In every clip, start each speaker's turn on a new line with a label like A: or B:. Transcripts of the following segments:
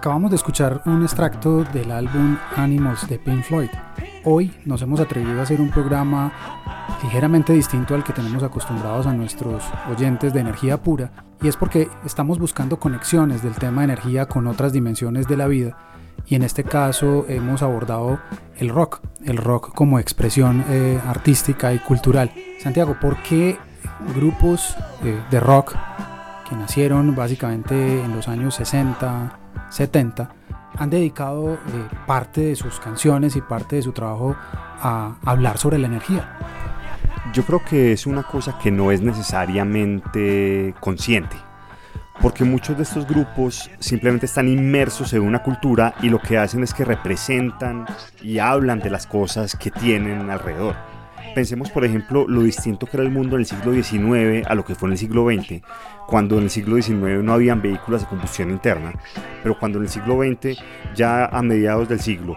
A: Acabamos de escuchar un extracto del álbum Animals de Pink Floyd. Hoy nos hemos atrevido a hacer un programa ligeramente distinto al que tenemos acostumbrados a nuestros oyentes de energía pura, y es porque estamos buscando conexiones del tema de energía con otras dimensiones de la vida, y en este caso hemos abordado el rock, el rock como expresión eh, artística y cultural. Santiago, ¿por qué grupos eh, de rock que nacieron básicamente en los años 60, 70, han dedicado eh, parte de sus canciones y parte de su trabajo a hablar sobre la energía.
B: Yo creo que es una cosa que no es necesariamente consciente, porque muchos de estos grupos simplemente están inmersos en una cultura y lo que hacen es que representan y hablan de las cosas que tienen alrededor. Pensemos, por ejemplo, lo distinto que era el mundo en el siglo XIX a lo que fue en el siglo XX, cuando en el siglo XIX no habían vehículos de combustión interna, pero cuando en el siglo XX, ya a mediados del siglo,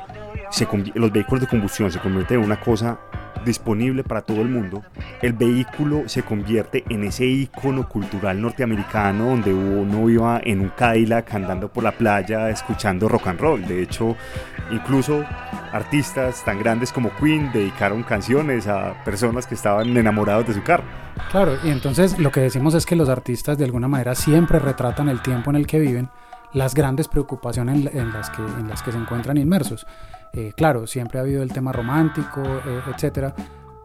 B: los vehículos de combustión se convierten en una cosa disponible para todo el mundo, el vehículo se convierte en ese icono cultural norteamericano donde uno iba en un Cadillac andando por la playa escuchando rock and roll. De hecho, incluso artistas tan grandes como Queen dedicaron canciones a personas que estaban enamorados de su carro.
A: Claro, y entonces lo que decimos es que los artistas de alguna manera siempre retratan el tiempo en el que viven, las grandes preocupaciones en, las, que, en las que se encuentran inmersos. Eh, claro, siempre ha habido el tema romántico, eh, etcétera,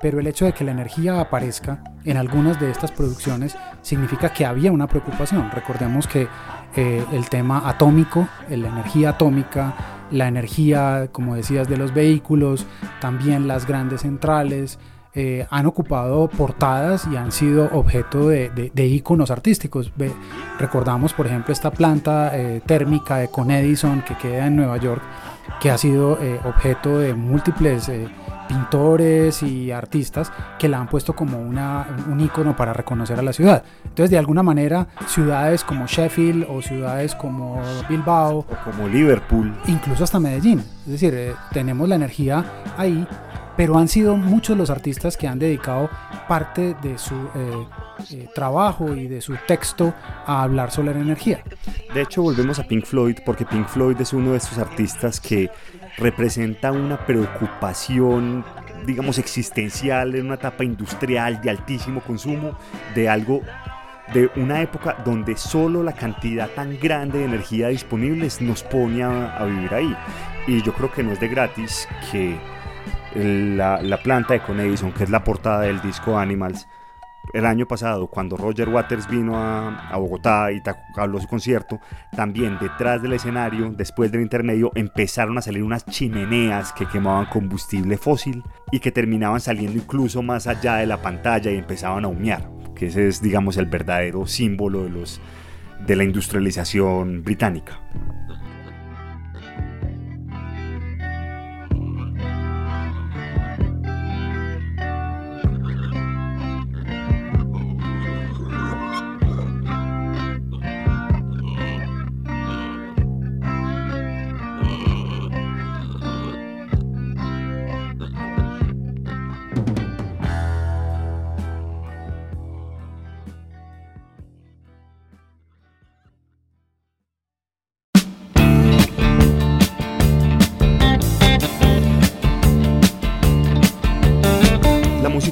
A: pero el hecho de que la energía aparezca en algunas de estas producciones significa que había una preocupación. Recordemos que eh, el tema atómico, la energía atómica, la energía, como decías, de los vehículos, también las grandes centrales, han ocupado portadas y han sido objeto de, de, íconos artísticos. recordamos, por ejemplo, esta planta térmica de Con Edison que queda en Nueva York, que ha sido eh, objeto de múltiples eh, pintores y artistas que la han puesto como una, un icono para reconocer a la ciudad. Entonces, de alguna manera, ciudades como Sheffield o ciudades como Bilbao
B: o como Liverpool,
A: incluso hasta Medellín, es decir, eh, tenemos la energía ahí pero han sido muchos los artistas que han dedicado parte de su eh, eh, trabajo y de su texto a hablar sobre la energía.
B: De hecho, volvemos a Pink Floyd porque Pink Floyd es uno de estos artistas que representa una preocupación digamos existencial en una etapa industrial de altísimo consumo de algo de una época donde solo la cantidad tan grande de energía disponible nos pone a vivir ahí. Y yo creo que no es de gratis que la, planta de Con Edison, que es la portada del disco Animals. El año pasado, cuando Roger Waters vino a, Bogotá y habló su concierto, también detrás del escenario, después del intermedio, empezaron a salir unas chimeneas que quemaban combustible fósil y que terminaban saliendo incluso más allá de la pantalla y empezaban a humear, que ese es, digamos, el verdadero símbolo de, los, de la industrialización británica.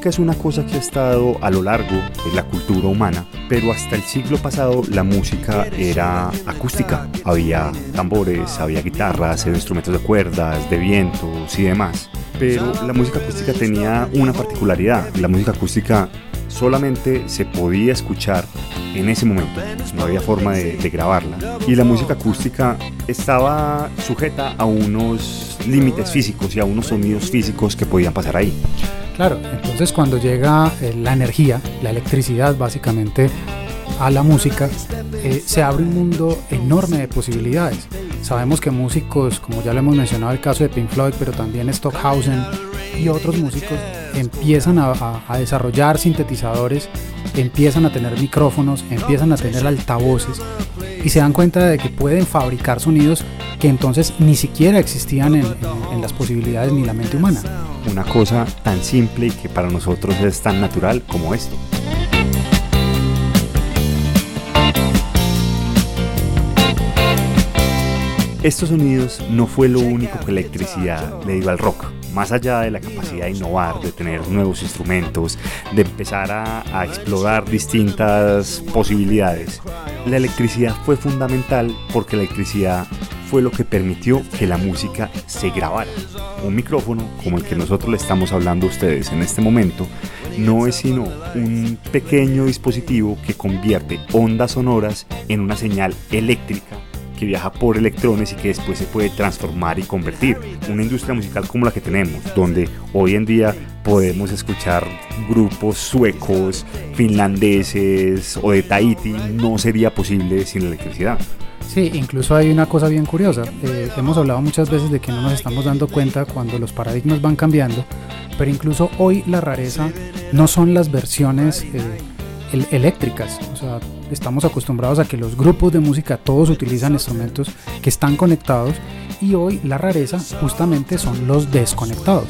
B: Es una cosa que ha estado a lo largo de la cultura humana, pero hasta el siglo pasado la música era acústica. Había tambores, había guitarras, había instrumentos de cuerdas, de vientos y demás. Pero la música acústica tenía una particularidad. La música acústica solamente se podía escuchar en ese momento, no había forma de, grabarla. Y la música acústica estaba sujeta a unos límites físicos y a unos sonidos físicos que podían pasar ahí.
A: Claro, entonces cuando llega eh, la energía, la electricidad básicamente a la música, eh, se abre un mundo enorme de posibilidades. Sabemos que músicos, como ya lo hemos mencionado el caso de Pink Floyd, pero también Stockhausen y otros músicos empiezan a, desarrollar sintetizadores, empiezan a tener micrófonos, empiezan a tener altavoces y se dan cuenta de que pueden fabricar sonidos que entonces ni siquiera existían en, las posibilidades ni la mente humana.
B: Una cosa tan simple y que para nosotros es tan natural como esto. Estos sonidos no fue lo único que la electricidad le dio al rock más allá de la capacidad de innovar, de tener nuevos instrumentos, de empezar a, explorar distintas posibilidades, la electricidad fue fundamental porque la electricidad fue lo que permitió que la música se grabara. Un micrófono como el que nosotros le estamos hablando a ustedes en este momento no es sino un pequeño dispositivo que convierte ondas sonoras en una señal eléctrica que viaja por electrones y que después se puede transformar y convertir. Una industria musical como la que tenemos, donde hoy en día podemos escuchar grupos suecos, finlandeses o de Tahiti, no sería posible sin electricidad.
A: Sí, incluso hay una cosa bien curiosa. Eh, hemos hablado muchas veces de que no nos estamos dando cuenta cuando los paradigmas van cambiando, pero incluso hoy la rareza no son las versiones eh, eléctricas. O sea, estamos acostumbrados a que los grupos de música todos utilizan instrumentos que están conectados y hoy la rareza justamente son los desconectados.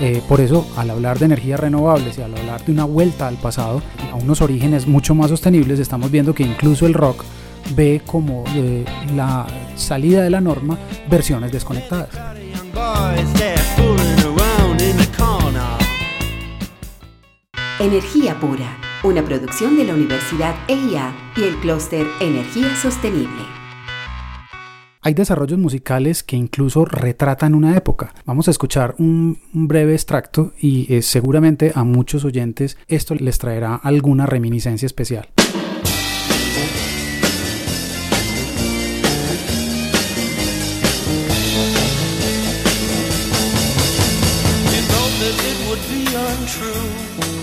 A: Eh, por eso, al hablar de energías renovables y al hablar de una vuelta al pasado, a unos orígenes mucho más sostenibles, estamos viendo que incluso el rock ve como eh, la salida de la norma versiones desconectadas.
C: Energía pura una producción de la Universidad EIA y el clúster Energía Sostenible.
A: Hay desarrollos musicales que incluso retratan una época. Vamos a escuchar un, breve extracto y eh, seguramente a muchos oyentes esto les traerá alguna reminiscencia especial. You know that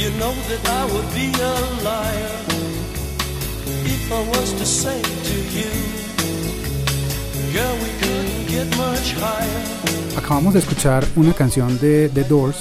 A: I would be a liar if I was to say to you, we couldn't get much higher. Acabamos de escuchar una canción de The Doors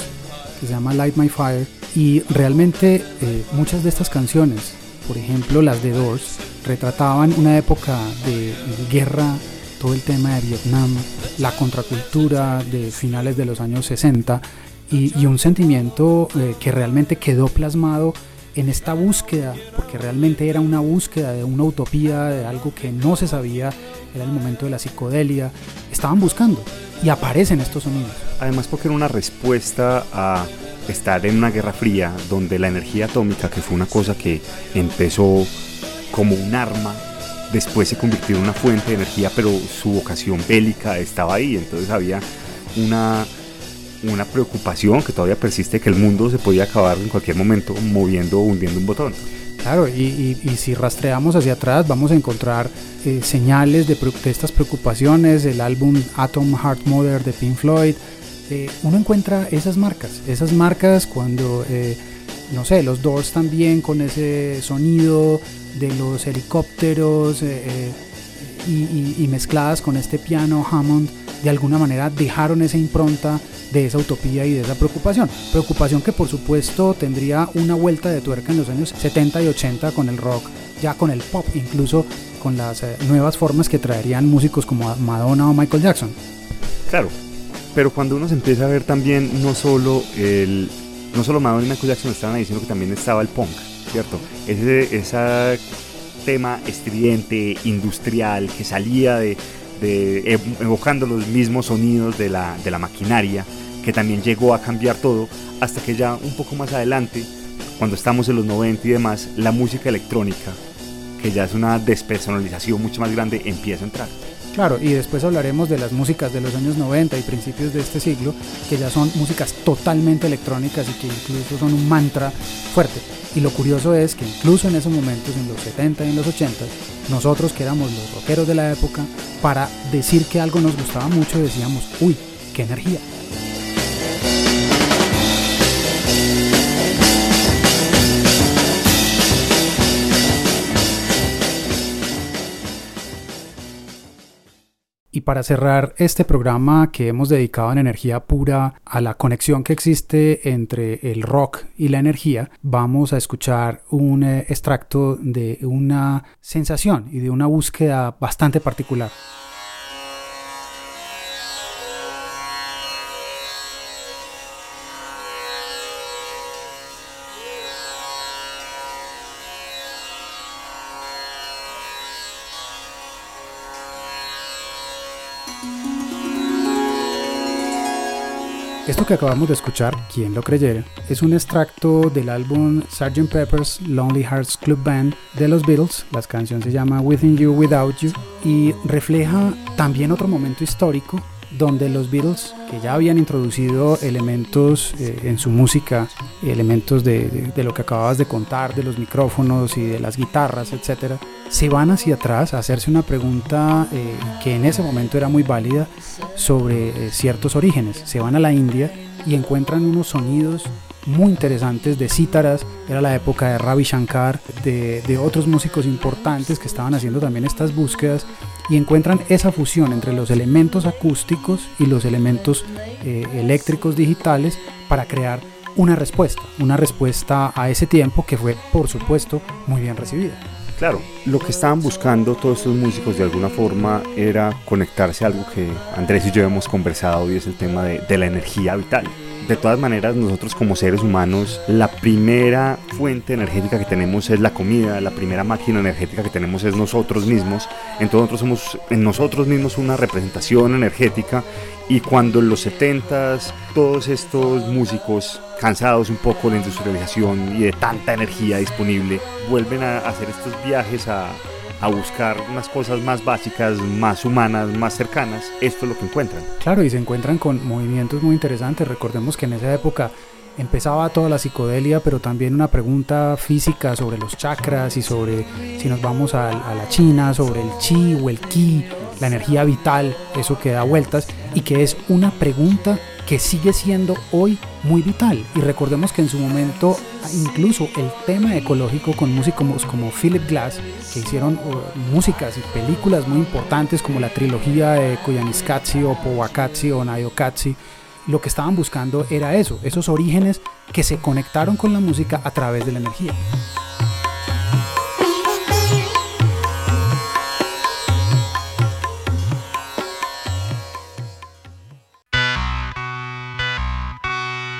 A: que se llama Light My Fire y realmente eh, muchas de estas canciones, por ejemplo las de Doors, retrataban una época de guerra todo el tema de Vietnam, la contracultura de finales de los años 60 y, un sentimiento eh, que realmente quedó plasmado en esta búsqueda, porque realmente era una búsqueda de una utopía, de algo que no se sabía, era el momento de la psicodelia, estaban buscando y aparecen estos sonidos.
B: Además porque era una respuesta a estar en una guerra fría donde la energía atómica, que fue una cosa que empezó como un arma, después se convirtió en una fuente de energía, pero su vocación bélica estaba ahí, entonces había una una preocupación que todavía persiste que el mundo se podía acabar en cualquier momento moviendo o hundiendo un botón.
A: Claro, y, si rastreamos hacia atrás vamos a encontrar eh, señales de, estas preocupaciones, el álbum Atom Heart Mother de Pink Floyd, eh, uno encuentra esas marcas, esas marcas cuando, eh, no sé, los Doors también con ese sonido de los helicópteros y mezcladas con este piano Hammond, de alguna manera dejaron esa impronta de esa utopía y de esa preocupación. Preocupación que por supuesto tendría una vuelta de tuerca en los años 70 y 80 con el rock, ya con el pop, incluso con las eh, nuevas formas que traerían músicos como Madonna o Michael Jackson.
B: Claro, pero cuando uno se empieza a ver también no solo el no solo Madonna y Michael Jackson estaban ahí, sino que también estaba el punk, ¿cierto? Ese, ese tema estridente, industrial, que salía de, evocando los mismos sonidos de la, de la maquinaria que también llegó a cambiar todo, hasta que ya un poco más adelante, cuando estamos en los 90 y demás, la música electrónica, que ya es una despersonalización mucho más grande, empieza a entrar.
A: Claro, y después hablaremos de las músicas de los años 90 y principios de este siglo, que ya son músicas totalmente electrónicas y que incluso son un mantra fuerte. Y lo curioso es que incluso en esos momentos, en los 70 y en los 80, nosotros que éramos los rockeros de la época, para decir que algo nos gustaba mucho decíamos, uy, qué energía. Para cerrar este programa que hemos dedicado en energía pura a la conexión que existe entre el rock y la energía, vamos a escuchar un eh, extracto de una sensación y de una búsqueda bastante particular. Esto que acabamos de escuchar, quien lo creyera, es un extracto del álbum Sgt. Pepper's Lonely Hearts Club Band de los Beatles. La canción se llama Within You, Without You y refleja también otro momento histórico donde los Beatles, que ya habían introducido elementos eh, en su música, elementos de, lo que acababas de contar, de los micrófonos y de las guitarras, etc., se van hacia atrás a hacerse una pregunta eh, que en ese momento era muy válida sobre eh, ciertos orígenes. Se van a la India y encuentran unos sonidos muy interesantes de cítaras, era la época de Ravi Shankar, de, otros músicos importantes que estaban haciendo también estas búsquedas y encuentran esa fusión entre los elementos acústicos y los elementos eh, eléctricos digitales para crear una respuesta, una respuesta a ese tiempo que fue por supuesto muy bien recibida.
B: Claro, lo que estaban buscando todos estos músicos de alguna forma era conectarse a algo que Andrés y yo hemos conversado y es el tema de, de la energía vital de todas maneras, nosotros como seres humanos, la primera fuente energética que tenemos es la comida, la primera máquina energética que tenemos es nosotros mismos. Entonces nosotros somos en nosotros mismos una representación energética y cuando en los 70s todos estos músicos cansados un poco de la industrialización y de tanta energía disponible vuelven a hacer estos viajes a, a buscar unas cosas más básicas, más humanas, más cercanas, esto es lo que encuentran.
A: Claro, y se encuentran con movimientos muy interesantes. Recordemos que en esa época empezaba toda la psicodelia, pero también una pregunta física sobre los chakras y sobre si nos vamos a, a, la China, sobre el chi o el ki, la energía vital, eso que da vueltas, y que es una pregunta que sigue siendo hoy muy vital. Y recordemos que en su momento incluso el tema ecológico con músicos como Philip Glass, que hicieron uh, músicas y películas muy importantes como la trilogía de Koyaanisqatsi o Powakatsi o Nayokatsi, lo que estaban buscando era eso, esos orígenes que se conectaron con la música a través de la energía.